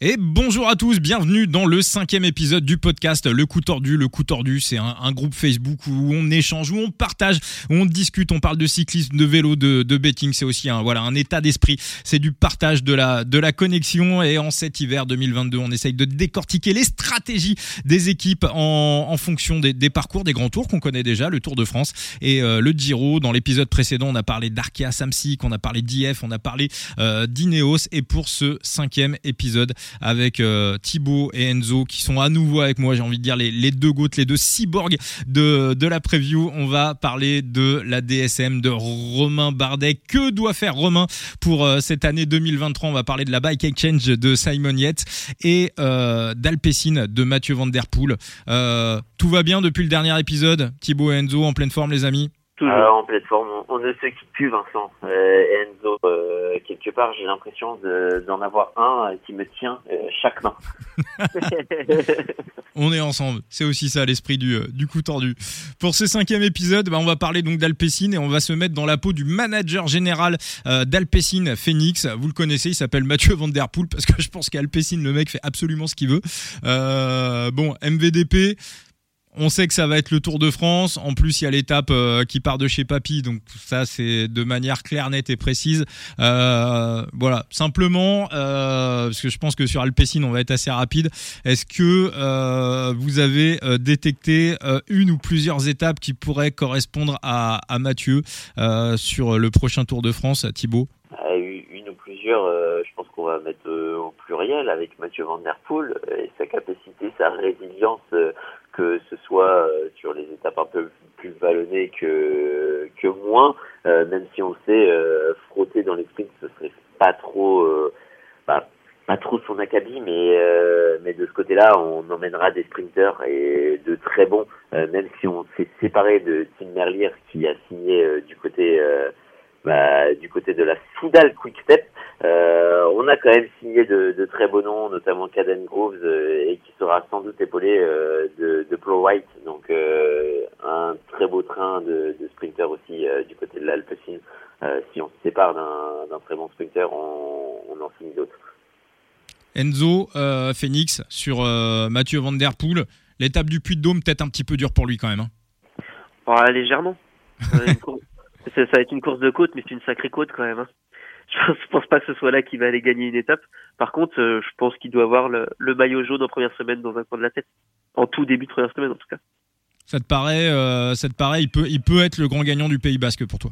Et bonjour à tous, bienvenue dans le cinquième épisode du podcast Le Coup Tordu. Le Coup Tordu, c'est un, groupe Facebook où on échange, où on partage, on discute, on parle de cyclisme, de vélo, de, de betting. C'est aussi un, voilà, un état d'esprit. C'est du partage, de la, de la connexion. Et en cet hiver 2022, on essaye de décortiquer les stratégies des équipes en, en fonction des, des, parcours, des grands tours qu'on connaît déjà, le Tour de France et euh, le Giro. Dans l'épisode précédent, on a parlé d'Arkea Samsic, on a parlé d'IF, on a parlé euh, d'Ineos. Et pour ce cinquième épisode, avec euh, Thibaut et Enzo qui sont à nouveau avec moi. J'ai envie de dire les, deux gouttes, les deux cyborgs de, la preview. On va parler de la DSM de Romain Bardet. Que doit faire Romain pour euh, cette année 2023 On va parler de la Bike Exchange de Simon Yates et euh, d'Alpecin de Mathieu Van Der Poel. Euh, tout va bien depuis le dernier épisode Thibaut et Enzo en pleine forme les amis? Toujours. en pleine forme. On ne se quitte plus, Vincent. Euh, Enzo, euh, quelque part, j'ai l'impression d'en avoir un qui me tient euh, chaque main. on est ensemble. C'est aussi ça l'esprit du, euh, du coup tordu. Pour ce cinquième épisode, bah, on va parler donc d'Alpecin et on va se mettre dans la peau du manager général euh, d'Alpecin Phoenix. Vous le connaissez, il s'appelle Mathieu Van Der Poel parce que je pense qu'Alpecin, le mec fait absolument ce qu'il veut. Euh, bon, MVDP, on sait que ça va être le Tour de France. En plus, il y a l'étape euh, qui part de chez Papy, donc ça c'est de manière claire, nette et précise. Euh, voilà, simplement euh, parce que je pense que sur Alpecin on va être assez rapide. Est-ce que vous avez détecté une ou plusieurs étapes qui pourraient correspondre à, à Mathieu sur le prochain Tour de France, Thibaut? Une ou plusieurs, je pense qu'on va mettre au pluriel avec Mathieu Van Der Poel et sa capacité, sa résilience que ce soit euh, sur les étapes un peu plus vallonnées que que moins, euh, même si on sait, euh, frotter dans les sprints, ce serait pas trop, bah, pas trop son acabit, mais mais de ce côté-là, on emmènera des sprinters et de très bons, même si on s'est séparé de Tim Merlier qui a signé du côté bah, du côté de la Soudal Quick Step. Euh, on a quand même signé de, de, très beaux noms, notamment Caden Groves, euh, et qui sera sans doute épaulé euh, de, de Pro White, donc euh, un très beau train de, de sprinter aussi du côté de l'Alpecin. si on se sépare d'un très bon sprinter, on, on en signe d'autres. Enzo, Phoenix, sur Mathieu Van Der Poel, l'étape du Puy de Dôme peut-être un petit peu dure pour lui quand même. Hein. Oh, légèrement. ça va être une course de côte, mais c'est une sacrée côte quand même. Hein. Je pense pas que ce soit là qu'il va aller gagner une étape. Par contre, euh, je pense qu'il doit avoir le, maillot jaune en première semaine dans un coin de la tête. En tout début de première semaine, en tout cas. Ça te paraît, euh, ça te paraît, il peut, il peut être le grand gagnant du Pays Basque pour toi?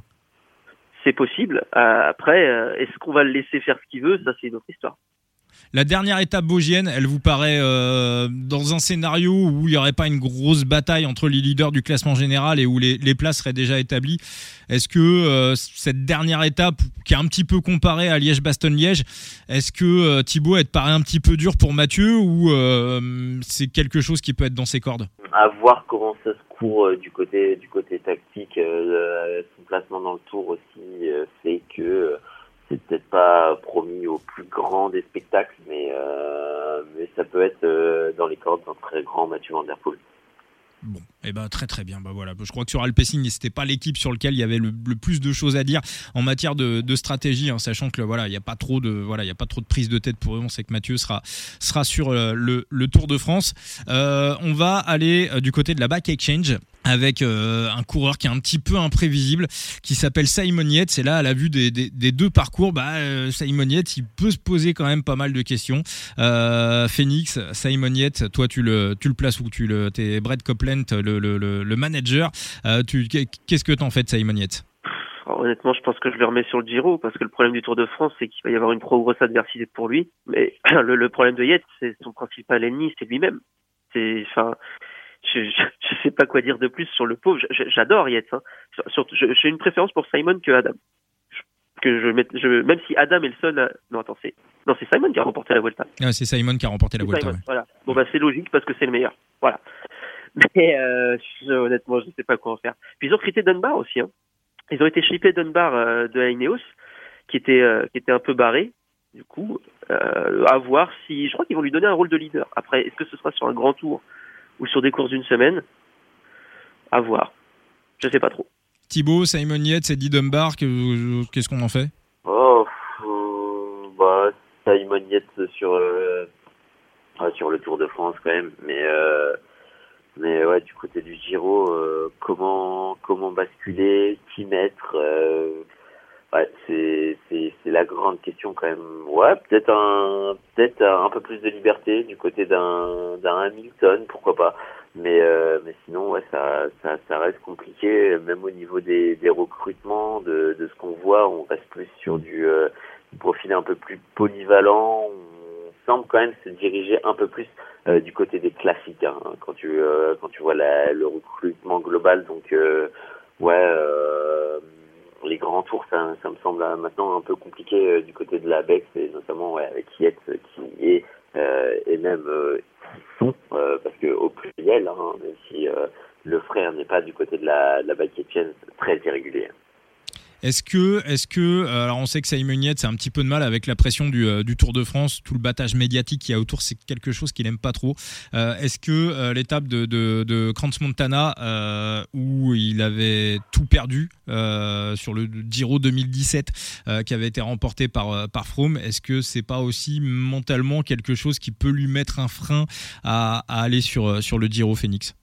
C'est possible. Euh, après, est-ce qu'on va le laisser faire ce qu'il veut? Ça, c'est une autre histoire. La dernière étape vosgienne, elle vous paraît euh, dans un scénario où il n'y aurait pas une grosse bataille entre les leaders du classement général et où les, les places seraient déjà établies. Est-ce que euh, cette dernière étape, qui est un petit peu comparée à Liège-Bastogne-Liège, est-ce que euh, Thibaut, elle te paraît un petit peu dur pour Mathieu ou c'est quelque chose qui peut être dans ses cordes? À voir comment ça se court du côté du côté tactique. son placement dans le tour aussi fait que c'est peut-être pas promis au plus grand des spectacles, mais, euh, mais ça peut être euh, dans les cordes d'un très grand Mathieu Van Der Poel. Bon, eh ben très très bien. Bah voilà, je crois que sur Alpecin, c'était pas l'équipe sur laquelle il y avait le, plus de choses à dire en matière de, stratégie, hein, sachant que voilà, il n'y a pas trop de voilà, il y a pas trop de prise de tête pour eux. On sait que Mathieu sera sera sur euh, le, Tour de France. On va aller du côté de la Back Exchange avec euh, un coureur qui est un petit peu imprévisible, qui s'appelle Simon Yates. C'est là, à la vue des, des, des deux parcours, bah, euh, Simon Yates, il peut se poser quand même pas mal de questions. Euh, Phoenix, Simon Yates, toi, tu le, tu le places où? Tu le, t'es Brett Copeland, le le, le, manager. Euh, qu'est-ce que t'en fais de Simon Yates? Honnêtement, je pense que je le remets sur le Giro parce que le problème du Tour de France, c'est qu'il va y avoir une trop grosse adversité pour lui. Mais le, le problème de Yates, c'est son principal ennemi, c'est lui-même. C'est, enfin, je, je, sais pas quoi dire de plus sur le pauvre. J'adore Yates. Hein. J'ai une préférence pour Simon que Adam. Que je, met, je même si Adam est le seul. Non, attends, c'est non, c'est Simon qui a remporté la Vuelta. Ah, c'est Simon qui a remporté la Vuelta. Voilà. Bon bah c'est logique parce que c'est le meilleur. Voilà. Mais euh, honnêtement, je ne sais pas quoi en faire. Puis ils ont crité Dunbar aussi. Hein. Ils ont été chippés Dunbar euh, de Ineos, qui était euh, qui était un peu barré. Du coup, euh, à voir si. Je crois qu'ils vont lui donner un rôle de leader. Après, est-ce que ce sera sur un grand tour? Ou sur des courses d'une semaine À voir. Je sais pas trop. Thibaut, Simon Yates, Eddie Dunbar, qu'est-ce qu'on en fait? Oh, bah, Simon Yates sur sur le Tour de France quand même, mais mais ouais, du côté du Giro, comment comment basculer, qui mettre Ouais, c'est c'est c'est la grande question quand même. Ouais, peut-être un peut-être un peu plus de liberté du côté d'un d'un Hamilton, pourquoi pas. Mais euh, mais sinon ouais, ça ça ça reste compliqué même au niveau des des recrutements de de ce qu'on voit, on reste plus sur du, euh, profil un peu plus polyvalent. On semble quand même se diriger un peu plus euh, du côté des classiques hein, quand tu euh, quand tu vois la, le recrutement global donc ouais les grands tours, ça, ça, me semble maintenant un peu compliqué euh, du côté de la Bex, et notamment ouais, avec Yetz qui est, euh, et même euh, sont, euh, parce que au pluriel, hein, même si le frère n'est pas du côté de la, de la très irrégulier. Est-ce que, est-ce que, euh, alors on sait que Simon Yates c'est un petit peu de mal avec la pression du, euh, du Tour de France, tout le battage médiatique qu'il y a autour, c'est quelque chose qu'il aime pas trop. Euh, est-ce que l'étape de, Crans Montana où il avait tout perdu sur le Giro 2017 qui avait été remporté par par Froome, est-ce que c'est pas aussi mentalement quelque chose qui peut lui mettre un frein à, à aller sur sur le Giro Phoenix?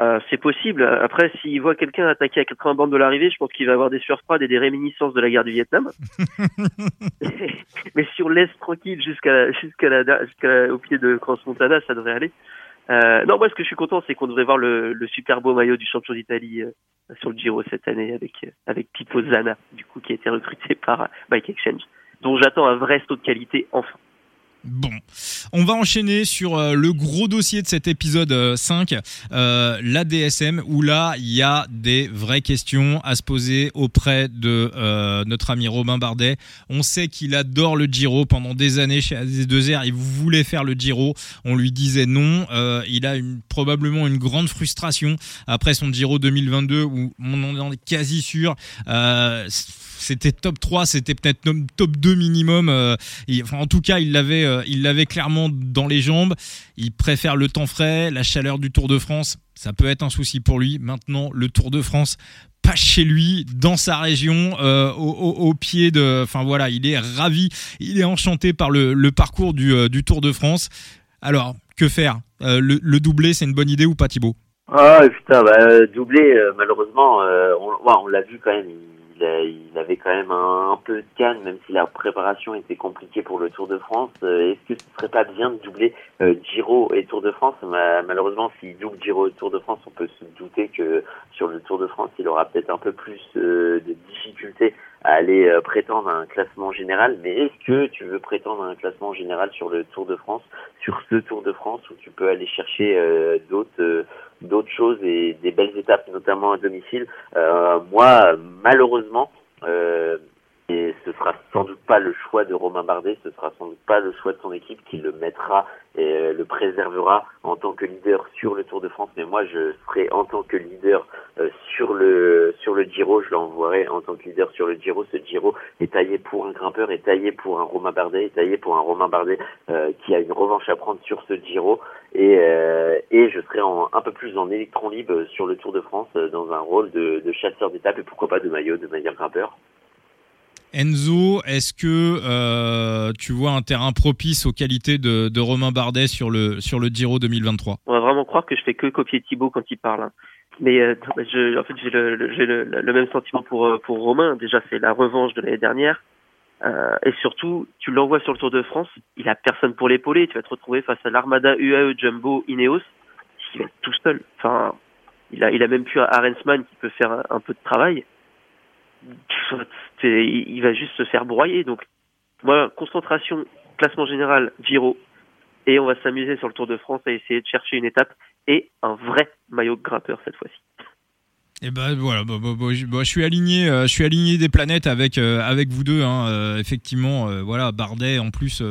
Euh, c'est possible. Après, s'il voit quelqu'un attaquer à 80 bandes de l'arrivée, je pense qu'il va avoir des surfroides et des réminiscences de la guerre du Vietnam. Mais si on laisse tranquille jusqu'à jusqu'à la, jusqu'à au pied de Crans Montana, ça devrait aller. Euh, non, moi, ce que je suis content, c'est qu'on devrait voir le, le, super beau maillot du champion d'Italie euh, sur le Giro cette année avec avec Pippo Zana, du coup, qui a été recruté par Bike Exchange, dont j'attends un vrai saut de qualité enfin. Bon, on va enchaîner sur euh, le gros dossier de cet épisode 5, euh, euh, la DSM, où là, il y a des vraies questions à se poser auprès de notre ami Robin Bardet. On sait qu'il adore le Giro pendant des années chez AZ2R, il voulait faire le Giro, on lui disait non. il a probablement une grande frustration après son Giro 2022, où on en est quasi sûr c'était top 3, c'était peut-être top 2 minimum. Euh, en tout cas, il l'avait, euh, il l'avait clairement dans les jambes. Il préfère le temps frais, la chaleur du Tour de France. Ça peut être un souci pour lui. Maintenant, le Tour de France, pas chez lui, dans sa région, euh, au, pied de. Enfin voilà, il est ravi, il est enchanté par le, parcours du, Tour de France. Alors, que faire? Le, doublé, c'est une bonne idée ou pas, Thibaut? Ah putain, bah, doublé, malheureusement, on l'a vu quand même il, avait quand même un, peu de canne, même si la préparation était compliquée pour le Tour de France. Euh, est-ce que ce serait pas bien de doubler euh, Giro et Tour de France? Malheureusement, s'il double Giro et Tour de France, on peut se douter que sur le Tour de France, il aura peut-être un peu plus euh, de difficultés à aller prétendre à un classement général. Mais est-ce que tu veux prétendre à un classement général sur le Tour de France, sur ce Tour de France où tu peux aller chercher d'autres d'autres choses et des belles étapes, notamment à domicile. Euh, moi, malheureusement, euh, et ce sera sans doute pas le choix de Romain Bardet, ce sera sans doute pas le choix de son équipe qui le mettra et euh, le préservera en tant que leader sur le Tour de France. Mais moi, je serai en tant que leader euh, sur le sur le Giro, je l'envoierai en tant que leader sur le Giro. Ce Giro est taillé pour un grimpeur, est taillé pour un Romain Bardet, est taillé pour un Romain Bardet euh, qui a une revanche à prendre sur ce Giro. Et, et je serai en, un peu plus en électron libre sur le Tour de France dans un rôle de, de chasseur d'étape et pourquoi pas de maillot, de meilleur grimpeur. Enzo, est-ce que euh, tu vois un terrain propice aux qualités de, Romain Bardet sur le sur le Giro 2023 On va vraiment croire que je fais que copier Thibaut quand il parle. Hein. Mais euh, en fait, j'ai le, même sentiment pour euh, pour Romain. Déjà, c'est la revanche de l'année dernière. Et surtout, tu l'envoies sur le Tour de France, il a personne pour l'épauler. Tu vas te retrouver face à l'Armada UAE Jumbo Ineos, il va être tout seul. Enfin, il a il a même plus un Arensman qui peut faire un peu de travail il va juste se faire broyer. Donc, voilà, concentration, classement général, Giro, et on va s'amuser sur le Tour de France à essayer de chercher une étape et un vrai maillot grimpeur cette fois-ci. Et eh ben voilà, bah, bah, je, suis aligné, euh, je suis aligné des planètes avec euh, avec vous deux. Hein, euh, effectivement, voilà, Bardet en plus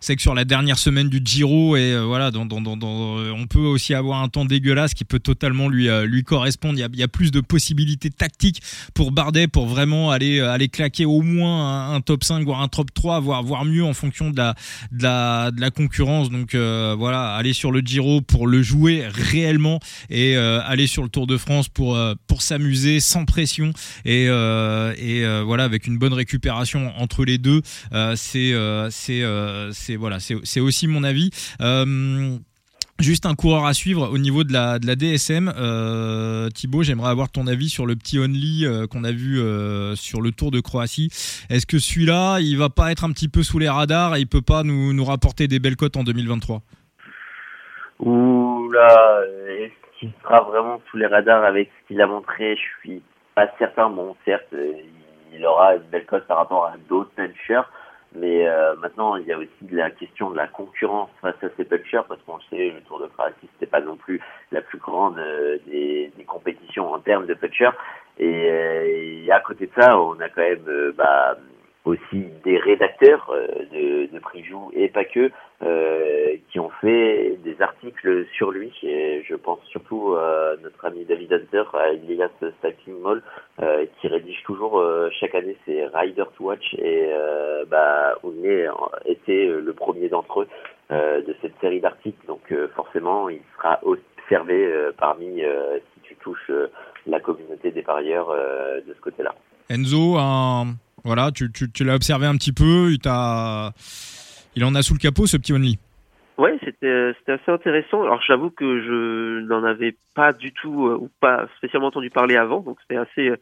c'est que sur la dernière semaine du Giro et voilà, dans, dans, dans, on peut aussi avoir un temps dégueulasse qui peut totalement lui lui correspondre. Il y a, il y a plus de possibilités tactiques pour Bardet pour vraiment aller aller claquer au moins un, top 5 voire un top 3 voire voire mieux en fonction de la de la, de la concurrence. Donc voilà, aller sur le Giro pour le jouer réellement et aller sur le Tour de France pour pour s'amuser sans pression et et voilà avec une bonne récupération entre les deux. c'est c'est c'est voilà, c'est aussi mon avis. Euh, juste un coureur à suivre au niveau de la, DSM. Euh, Thibaut, j'aimerais avoir ton avis sur le petit Only euh, qu'on a vu sur le Tour de Croatie. Est-ce que celui-là, il va pas être un petit peu sous les radars et il peut pas nous, nous rapporter des belles cotes en 2023 Ouh là, est-ce qu'il sera vraiment sous les radars avec ce qu'il a montré? Je suis pas certain. Bon, certes, il aura une belle cote par rapport à d'autres punchers. Mais euh, maintenant, il y a aussi la question de la concurrence face à ces punchers, parce qu'on sait, le Tour de Croatie, c'était pas non plus la plus grande euh, des, compétitions en termes de punchers. Et, euh, et, à côté de ça, on a quand même bah, aussi des rédacteurs de, de et pas que qui ont fait des articles sur lui et je pense surtout à notre ami David Hunter à Elias Stacking Mall euh, qui rédige toujours chaque année ses Rider to Watch et bah est était le premier d'entre eux de cette série d'articles donc forcément il sera observé parmi si tu touches la communauté des parieurs de ce côté-là. Enzo, voilà, tu, tu, l'as observé un petit peu, il, il en a sous le capot ce petit Only. Ouais, c'était assez intéressant. Alors j'avoue que je n'en avais pas du tout euh, ou pas spécialement entendu parler avant, donc c'était assez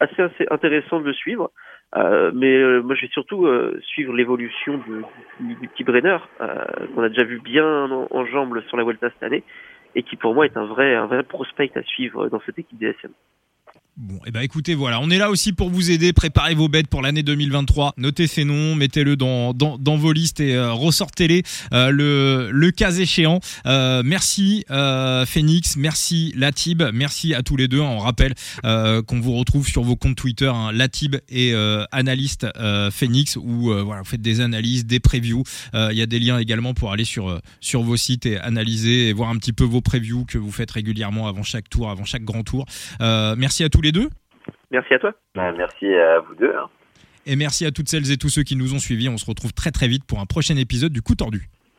assez assez intéressant de le suivre. Euh, mais euh, moi je vais surtout suivre l'évolution du, du, petit Brenner qu'on a déjà vu bien en, en, jambes sur la Vuelta cette année et qui pour moi est un vrai un vrai prospect à suivre dans cette équipe DSM. Bon, eh ben écoutez, voilà, on est là aussi pour vous aider. Préparez vos bêtes pour l'année 2023. Notez ces noms, mettez-le dans, vos listes et euh, ressortez-les euh, le, cas échéant. Euh, merci Phoenix, merci Latib, merci à tous les deux. On rappelle qu'on vous retrouve sur vos comptes Twitter, hein, Latib et analyste Phoenix, où voilà, vous faites des analyses, des previews. Il y a des liens également pour aller sur sur vos sites et analyser et voir un petit peu vos previews que vous faites régulièrement avant chaque tour, avant chaque grand tour. merci à tous les deux. Merci à toi. Bah, merci à vous deux. Hein. Et merci à toutes celles et tous ceux qui nous ont suivis. On se retrouve très très vite pour un prochain épisode du Coup Tordu.